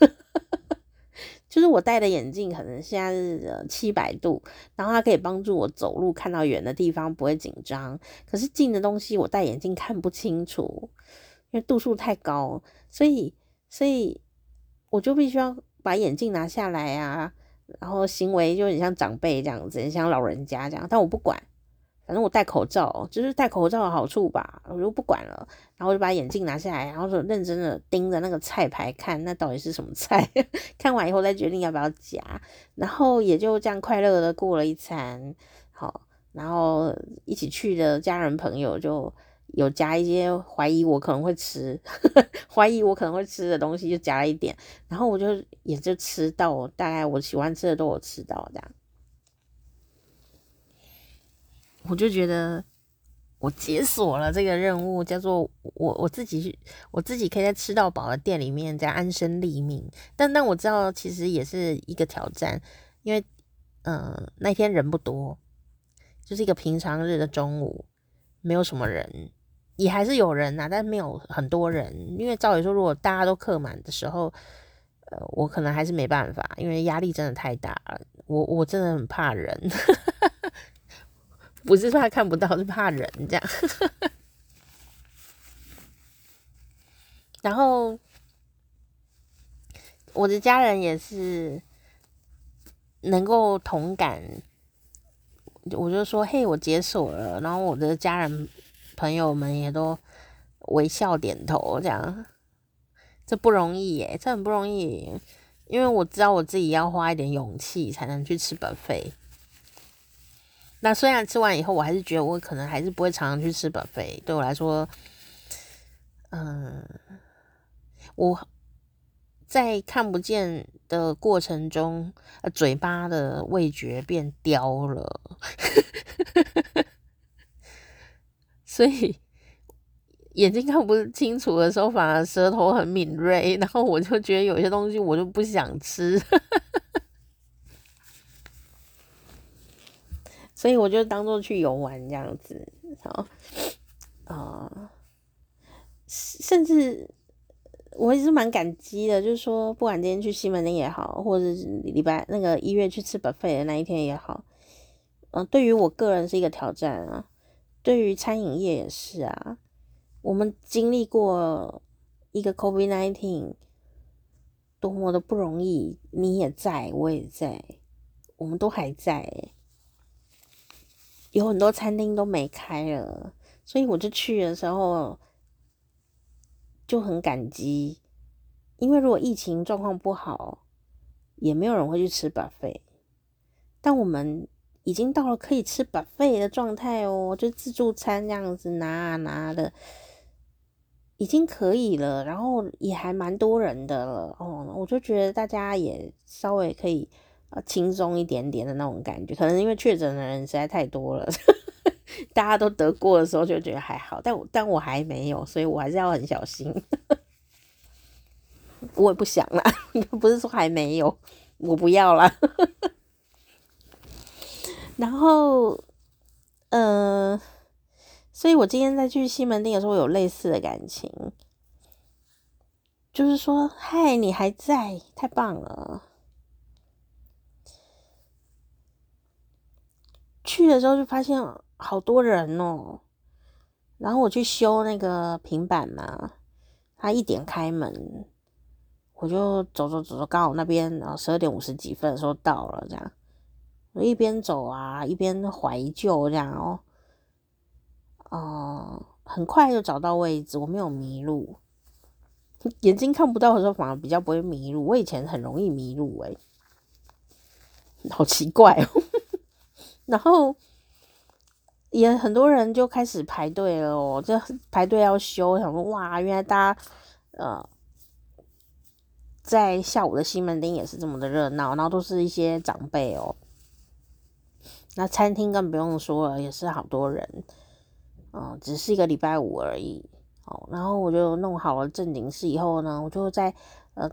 就是我戴的眼镜可能现在是七百度，然后它可以帮助我走路看到远的地方不会紧张，可是近的东西我戴眼镜看不清楚，因为度数太高，所以。所以我就必须要把眼镜拿下来啊，然后行为就很像长辈这样子，很像老人家这样。但我不管，反正我戴口罩，就是戴口罩的好处吧，我就不管了。然后就把眼镜拿下来，然后就认真的盯着那个菜牌看，那到底是什么菜？看完以后再决定要不要夹。然后也就这样快乐的过了一餐。好，然后一起去的家人朋友就。有夹一些怀疑我可能会吃，怀疑我可能会吃的东西，就夹了一点，然后我就也就吃到，大概我喜欢吃的都有吃到这样，我就觉得我解锁了这个任务，叫做我我自己，我自己可以在吃到饱的店里面在安身立命，但但我知道其实也是一个挑战，因为嗯、那天人不多。就是一个平常日的中午，没有什么人，也还是有人呐、啊，但没有很多人。因为照理说，如果大家都客满的时候，呃，我可能还是没办法，因为压力真的太大了。我我真的很怕人，不是怕看不到，是怕人这样。然后我的家人也是能够同感。我就说，嘿，我解锁了，然后我的家人朋友们也都微笑点头，这样，这不容易耶，这很不容易，因为我知道我自己要花一点勇气才能去吃本费。那虽然吃完以后，我还是觉得我可能还是不会常常去吃本菲。对我来说，嗯，我。在看不见的过程中，嘴巴的味觉变刁了，所以眼睛看不清楚的时候，反而舌头很敏锐，然后我就觉得有些东西我就不想吃，所以我就当做去游玩这样子，好，啊、呃，甚至。我也是蛮感激的，就是说，不管今天去西门町也好，或者是礼拜那个一月去吃 buffet 的那一天也好，嗯、对于我个人是一个挑战啊，对于餐饮业也是啊。我们经历过一个 COVID-19，多么的不容易，你也在，我也在，我们都还在，有很多餐厅都没开了，所以我就去的时候。就很感激，因为如果疫情状况不好，也没有人会去吃 buffet。但我们已经到了可以吃 buffet 的状态哦，就自助餐这样子拿啊拿的，已经可以了。然后也还蛮多人的了哦，我就觉得大家也稍微可以呃轻松一点点的那种感觉。可能因为确诊的人实在太多了。大家都得过的时候就觉得还好，但我但我还没有，所以我还是要很小心。我也不想啦，不是说还没有，我不要啦。然后，呃，所以我今天再去西门町的时候有类似的感情，就是说，嗨，你还在，太棒了。去的时候就发现。好多人哦，然后我去修那个平板嘛，他一点开门，我就走走走走，刚好那边然后十二点五十几分的时候到了，这样。我一边走啊一边怀旧这样哦，哦、很快就找到位置，我没有迷路，眼睛看不到的时候反而比较不会迷路，我以前很容易迷路诶，好奇怪哦，然后。也很多人就开始排队了哦，这排队要修，想说哇，原来大家呃在下午的西门町也是这么的热闹，然后都是一些长辈哦。那餐厅更不用说了，也是好多人，嗯、只是一个礼拜五而已哦。然后我就弄好了正经事以后呢，我就在呃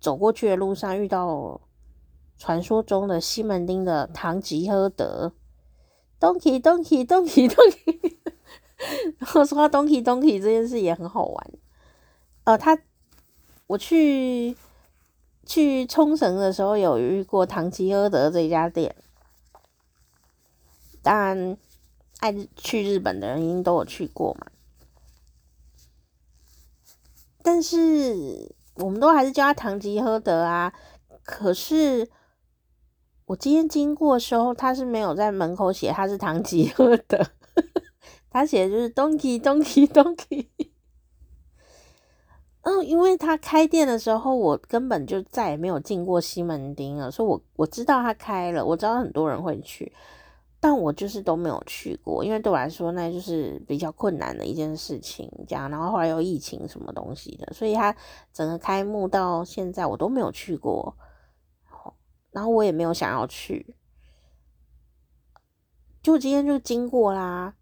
走过去的路上遇到传说中的西门町的唐吉诃德。Donkey Donkey Donkey Donkey，然后说到 Donkey Donkey 这件事也很好玩。呃，他我去去冲绳的时候有遇过唐吉诃德这家店。当然，爱去日本的人一定都有去过嘛。但是我们都还是叫他唐吉诃德啊。可是。我今天经过的时候，他是没有在门口写他是唐吉诃德，他写的就是 Donkey Donkey Donkey。嗯，因为他开店的时候，我根本就再也没有进过西门町了，所以我我知道他开了，我知道很多人会去，但我就是都没有去过，因为对我来说那就是比较困难的一件事情，这样，然后后来又疫情什么东西的，所以他整个开幕到现在我都没有去过，然后我也没有想要去，就今天就经过啦，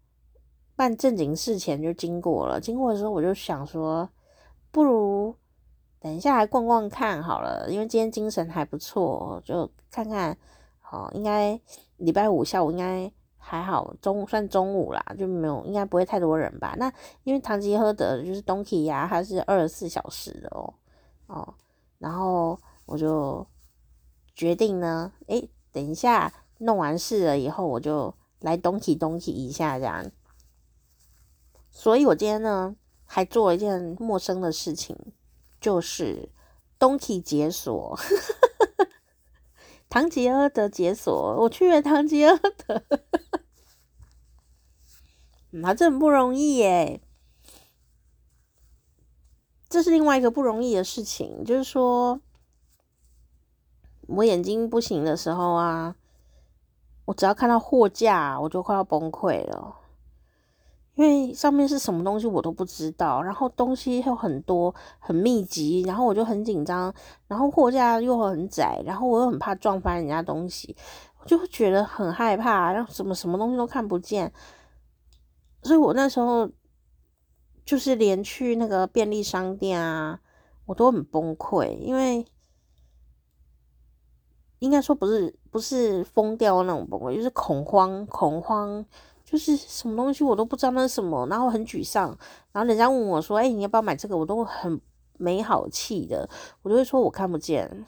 办正经事前就经过了，经过的时候我就想说，不如等一下来逛逛看好了，因为今天精神还不错，就看看。哦，应该礼拜五下午应该还好，中算中午啦，就没有，应该不会太多人吧？那因为唐吉诃德就是 Donki 呀，它是二十四小时的哦，哦，然后我就决定呢，诶，等一下弄完事了以后，我就来 Donki Donki 一下这样。所以我今天呢，还做了一件陌生的事情，就是 Donki 解锁。唐吉诃德解锁，我去了唐吉诃德，那这很不容易耶。这是另外一个不容易的事情，就是说，我眼睛不行的时候啊，我只要看到货架，我就快要崩溃了。因为上面是什么东西我都不知道，然后东西又很多很密集，然后我就很紧张，然后货架又很窄，然后我又很怕撞翻人家东西，我就觉得很害怕，然后什么什么东西都看不见，所以我那时候就是连去那个便利商店啊，我都很崩溃，因为应该说不是不是疯掉那种崩溃，就是恐慌恐慌。就是什么东西我都不知道那是什么，然后很沮丧，然后人家问我说：“哎、你要不要买这个？”我都很没好气的，我就会说我看不见，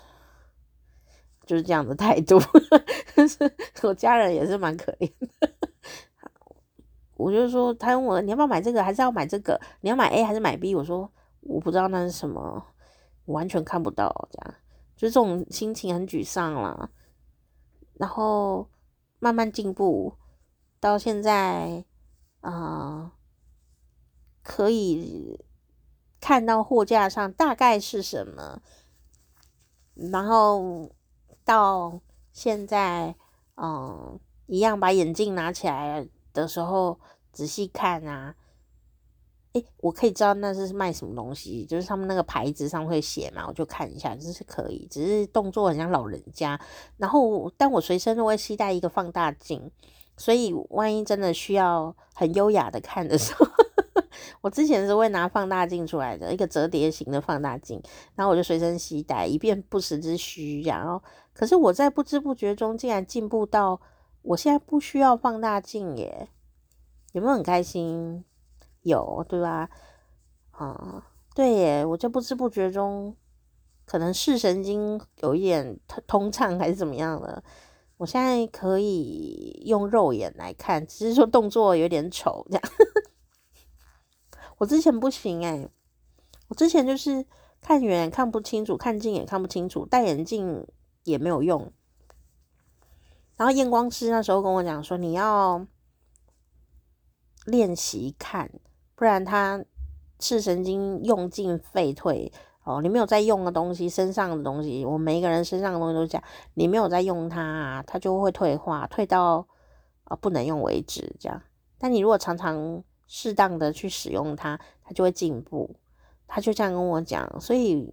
就是这样的态度。我家人也是蛮可怜的，我就说他问我你要不要买这个，还是要买这个？你要买 A 还是买 B？我说我不知道那是什么，我完全看不到，这样就这种心情很沮丧啦。然后慢慢进步。到现在，啊、可以看到货架上大概是什么，然后到现在，嗯、一样把眼镜拿起来的时候仔细看啊，诶，我可以知道那是卖什么东西，就是他们那个牌子上会写嘛，我就看一下，这是可以，只是动作很像老人家。然后，但我随身都会携带一个放大镜。所以，万一真的需要很优雅的看的时候，我之前是会拿放大镜出来的，一个折叠型的放大镜，然后我就随身携带，以便不时之需。然后，可是我在不知不觉中竟然进步到，我现在不需要放大镜耶，有没有很开心？有，对吧？啊，对耶，我在不知不觉中，可能视神经有一点通通畅还是怎么样的。我现在可以用肉眼来看，只是说动作有点丑这样。我之前不行哎、欸，我之前就是看远看不清楚，看近也看不清楚，戴眼镜也没有用。然后验光师那时候跟我讲说，你要练习看，不然他视神经用尽废退。哦，你没有在用的东西，身上的东西，我每一个人身上的东西都讲，你没有在用它，它就会退化，退到啊、不能用为止这样。但你如果常常适当的去使用它，它就会进步。他就这样跟我讲，所以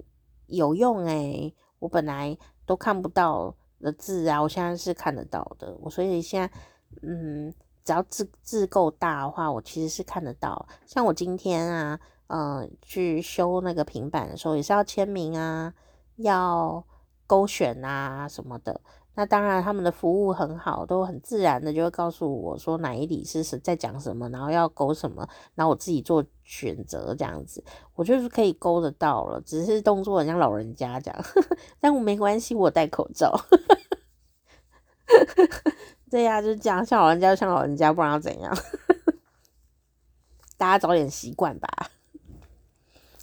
有用诶、我本来都看不到的字啊，我现在是看得到的。我所以现在嗯，只要字字够大的话，我其实是看得到。像我今天啊。嗯、去修那个平板的时候也是要签名啊，要勾选啊什么的。那当然他们的服务很好，都很自然的就会告诉我说哪一里是在讲什么，然后要勾什么，然后我自己做选择这样子。我就是可以勾得到了，只是动作很像老人家这样，但我没关系，我戴口罩。对呀、就是这样，像老人家像老人家，不然要怎样？大家早点习惯吧。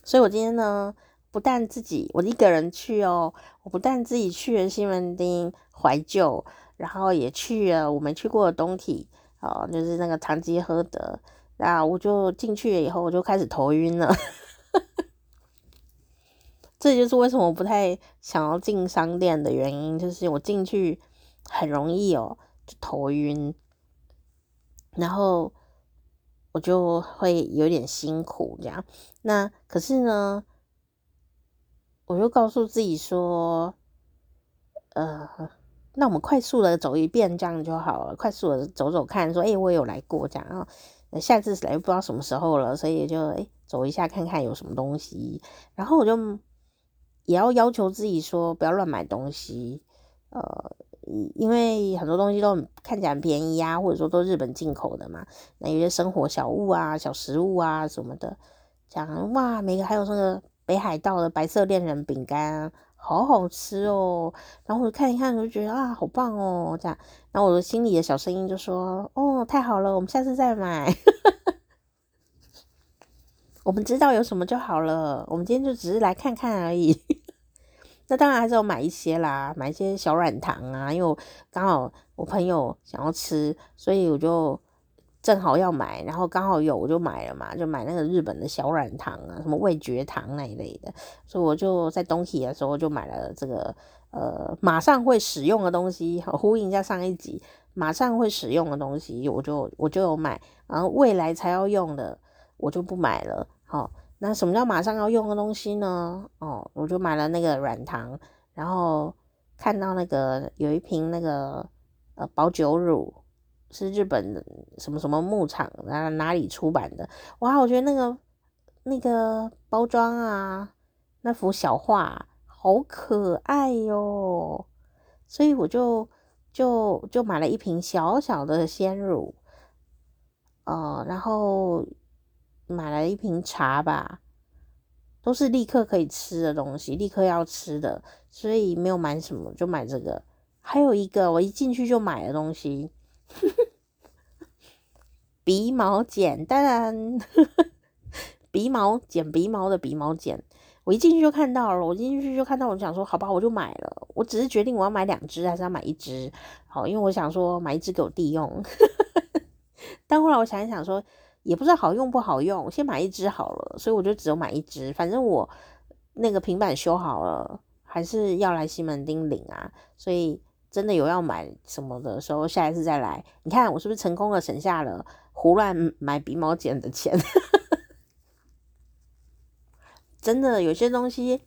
所以，我今天呢，不但自己我一个人去哦，我不但自己去了西门町怀旧，然后也去了我没去过的东体，哦，就是那个唐吉诃德，那我就进去了以后，我就开始头晕了。这就是为什么我不太想要进商店的原因，就是我进去很容易哦，头晕。然后我就会有点辛苦这样。那可是呢，我就告诉自己说，呃，那我们快速的走一遍这样就好了，快速的走走看，说，哎，我有来过这样，啊下次来不知道什么时候了，所以就哎走一下看看有什么东西，然后我就也要要求自己说，不要乱买东西，呃，因为很多东西都很看起来很便宜啊，或者说都日本进口的嘛，那有些生活小物啊、小食物啊什么的，讲哇，每个还有那个北海道的白色恋人饼干。好好吃哦，然后我看一看，我就觉得啊，好棒哦，这样，然后我的心里的小声音就说，哦，太好了，我们下次再买。我们知道有什么就好了，我们今天就只是来看看而已。那当然还是要买一些啦，买一些小软糖啊，因为我刚好我朋友想要吃，所以我就。正好要买，然后刚好有，我就买了嘛，就买那个日本的小软糖啊，什么味觉糖那一类的，所以我就在东西的时候就买了这个呃马上会使用的东西，呼应一下上一集，马上会使用的东西，我就我就有买，然后未来才要用的我就不买了。好，那什么叫马上要用的东西呢？哦，我就买了那个软糖，然后看到那个有一瓶那个呃保酒乳。是日本什么什么牧场，然哪里出版的？哇，我觉得那个那个包装啊，那幅小画好可爱哟，所以我就就就买了一瓶小小的鲜乳，呃，然后买了一瓶茶吧，都是立刻可以吃的东西，立刻要吃的，所以没有买什么，就买这个。还有一个我一进去就买的东西。鼻毛剪，当然，鼻毛剪鼻毛的鼻毛剪，我一进去就看到了，我进去就看到，我想说，好吧，我就买了。我只是决定我要买两只还是要买一只，好，因为我想说买一只给我弟用。但后来我想一想说，也不知道好用不好用，先买一只好了，所以我就只有买一只。反正我那个平板修好了，还是要来西门町领啊，所以。真的有要买什么的时候，下一次再来。你看我是不是成功的省下了胡乱买鼻毛剪的钱？真的有些东西，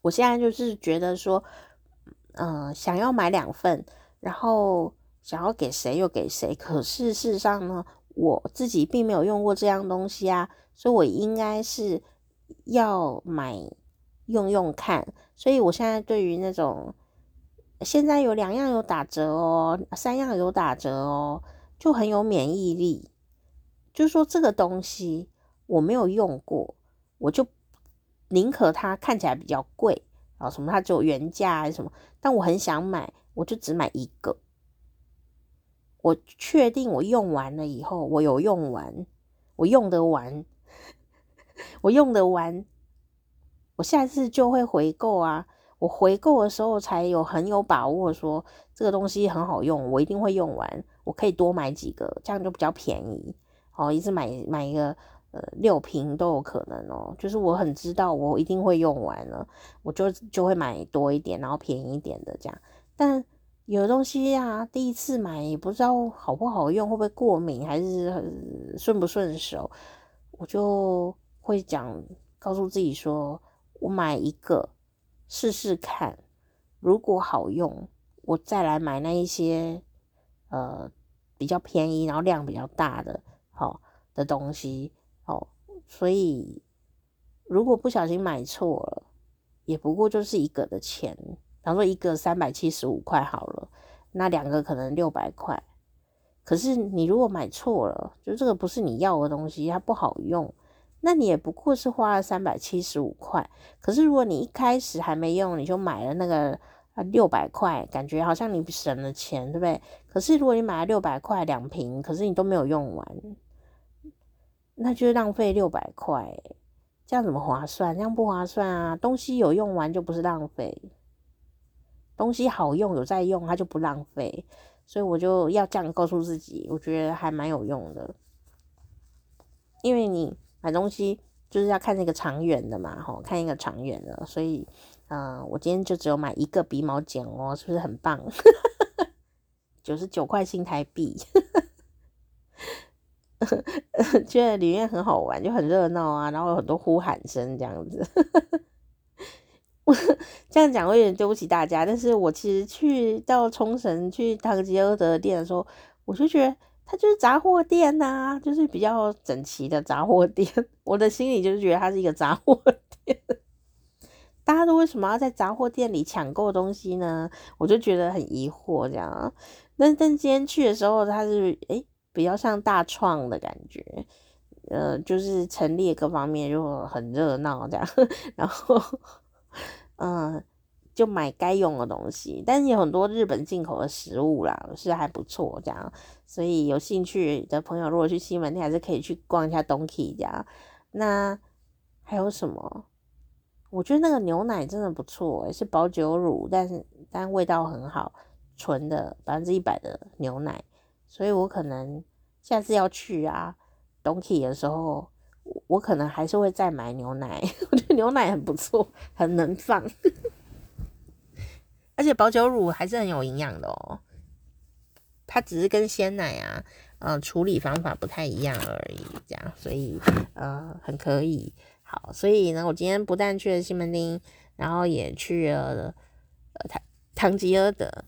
我现在就是觉得说，嗯、想要买两份，然后想要给谁又给谁。可是事实上呢，我自己并没有用过这样东西啊，所以我应该是要买用用看。所以我现在对于那种。现在有两样有打折哦，三样有打折哦，就很有免疫力。就是说这个东西我没有用过，我就宁可它看起来比较贵啊，什么它只有原价还是什么，但我很想买，我就只买一个。我确定我用完了以后，我有用完，我用得完，我用得完，我下次就会回购啊。我回购的时候才有很有把握说这个东西很好用，我一定会用完，我可以多买几个，这样就比较便宜。哦，一次买买一个呃六瓶都有可能哦，就是我很知道我一定会用完了，我就就会买多一点，然后便宜一点的这样。但有的东西啊，第一次买也不知道好不好用，会不会过敏，还是顺不顺手，我就会讲告诉自己说，我买一个。试试看，如果好用，我再来买那一些呃比较便宜，然后量比较大的好、哦、的东西哦。所以如果不小心买错了，也不过就是一个的钱，假如说一个三百七十五块好了，那两个可能六百块。可是你如果买错了，就这个不是你要的东西，它不好用。那你也不过是花了三百七十五块，可是如果你一开始还没用，你就买了那个啊六百块，感觉好像你省了钱，对不对？可是如果你买了六百块两瓶，可是你都没有用完，那就浪费六百块，这样怎么划算？这样不划算啊！东西有用完就不是浪费，东西好用有在用，它就不浪费，所以我就要这样告诉自己，我觉得还蛮有用的，因为你。买东西就是要看那个长远的嘛，吼，看一个长远的，所以，嗯、我今天就只有买一个鼻毛剪哦，是不是很棒？九十九块新台币，觉得里面很好玩，就很热闹啊，然后有很多呼喊声这样子。我 这样讲我有点对不起大家，但是我其实去到冲绳去唐吉诃德店的时候，我就觉得它就是杂货店呐、就是比较整齐的杂货店。我的心里就是觉得它是一个杂货店。大家都为什么要在杂货店里抢购东西呢？我就觉得很疑惑，这样。但但今天去的时候，它是诶、比较像大创的感觉，呃，就是陈列各方面就很热闹这样，然后。嗯，就买该用的东西，但是有很多日本进口的食物啦，是还不错这样。所以有兴趣的朋友，如果去西门町，还是可以去逛一下 Donki 这样。那还有什么？我觉得那个牛奶真的不错，是保久乳，但是但味道很好，纯的百分之一百的牛奶。所以我可能下次要去啊 Donki 的时候。我可能还是会再买牛奶，我觉得牛奶很不错，很能放，而且保久乳还是很有营养的哦。它只是跟鲜奶啊，呃，处理方法不太一样而已，这样，所以呃，很可以。好，所以呢，我今天不但去了西门町，然后也去了呃唐唐吉诃德，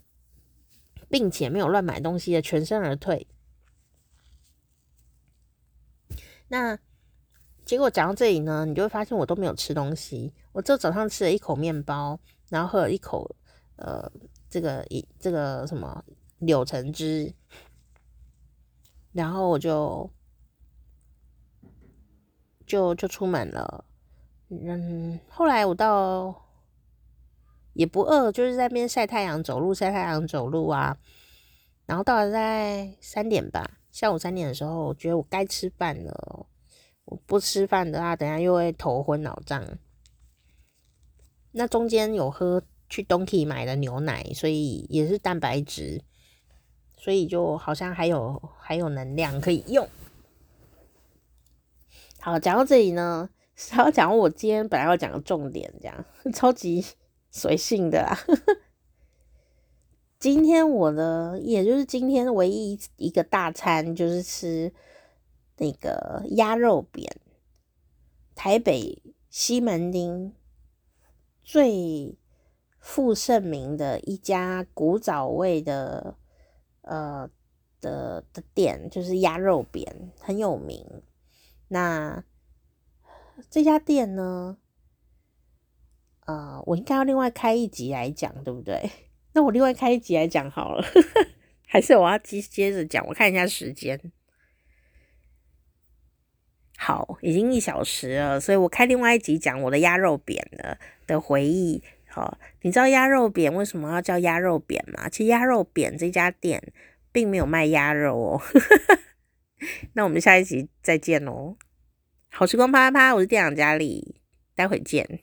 并且没有乱买东西的，全身而退。那。结果讲到这里呢，你就会发现我都没有吃东西。我就早上吃了一口面包，然后喝了一口呃这个一这个什么柳橙汁，然后我就就就出门了。嗯，后来我到也不饿，就是在边晒太阳、走路、晒太阳、走路啊。然后到了在三点吧，下午三点的时候，我觉得我该吃饭了。不吃饭的话，等下又会头昏脑胀。那中间有喝去 Donki 买的牛奶，所以也是蛋白质，所以就好像还有还有能量可以用。好，讲到这里呢，是要讲我今天本来要讲的重点，这样超级随性的啦。今天我的，也就是今天唯一一个大餐，就是吃。那个鸭肉扁，台北西门町最负盛名的一家古早味的呃的的店，就是鸭肉扁，很有名。那这家店呢，呃，我应该要另外开一集来讲，对不对？那我另外开一集来讲好了，还是我要接接着讲？我看一下时间。好，已经一小时了，所以我开另外一集讲我的鸭肉扁的的回忆。好，你知道鸭肉扁为什么要叫鸭肉扁吗？其实鸭肉扁这家店并没有卖鸭肉哦。那我们下一集再见喽！好时光啪啪啪，我是店长佳丽，待会见。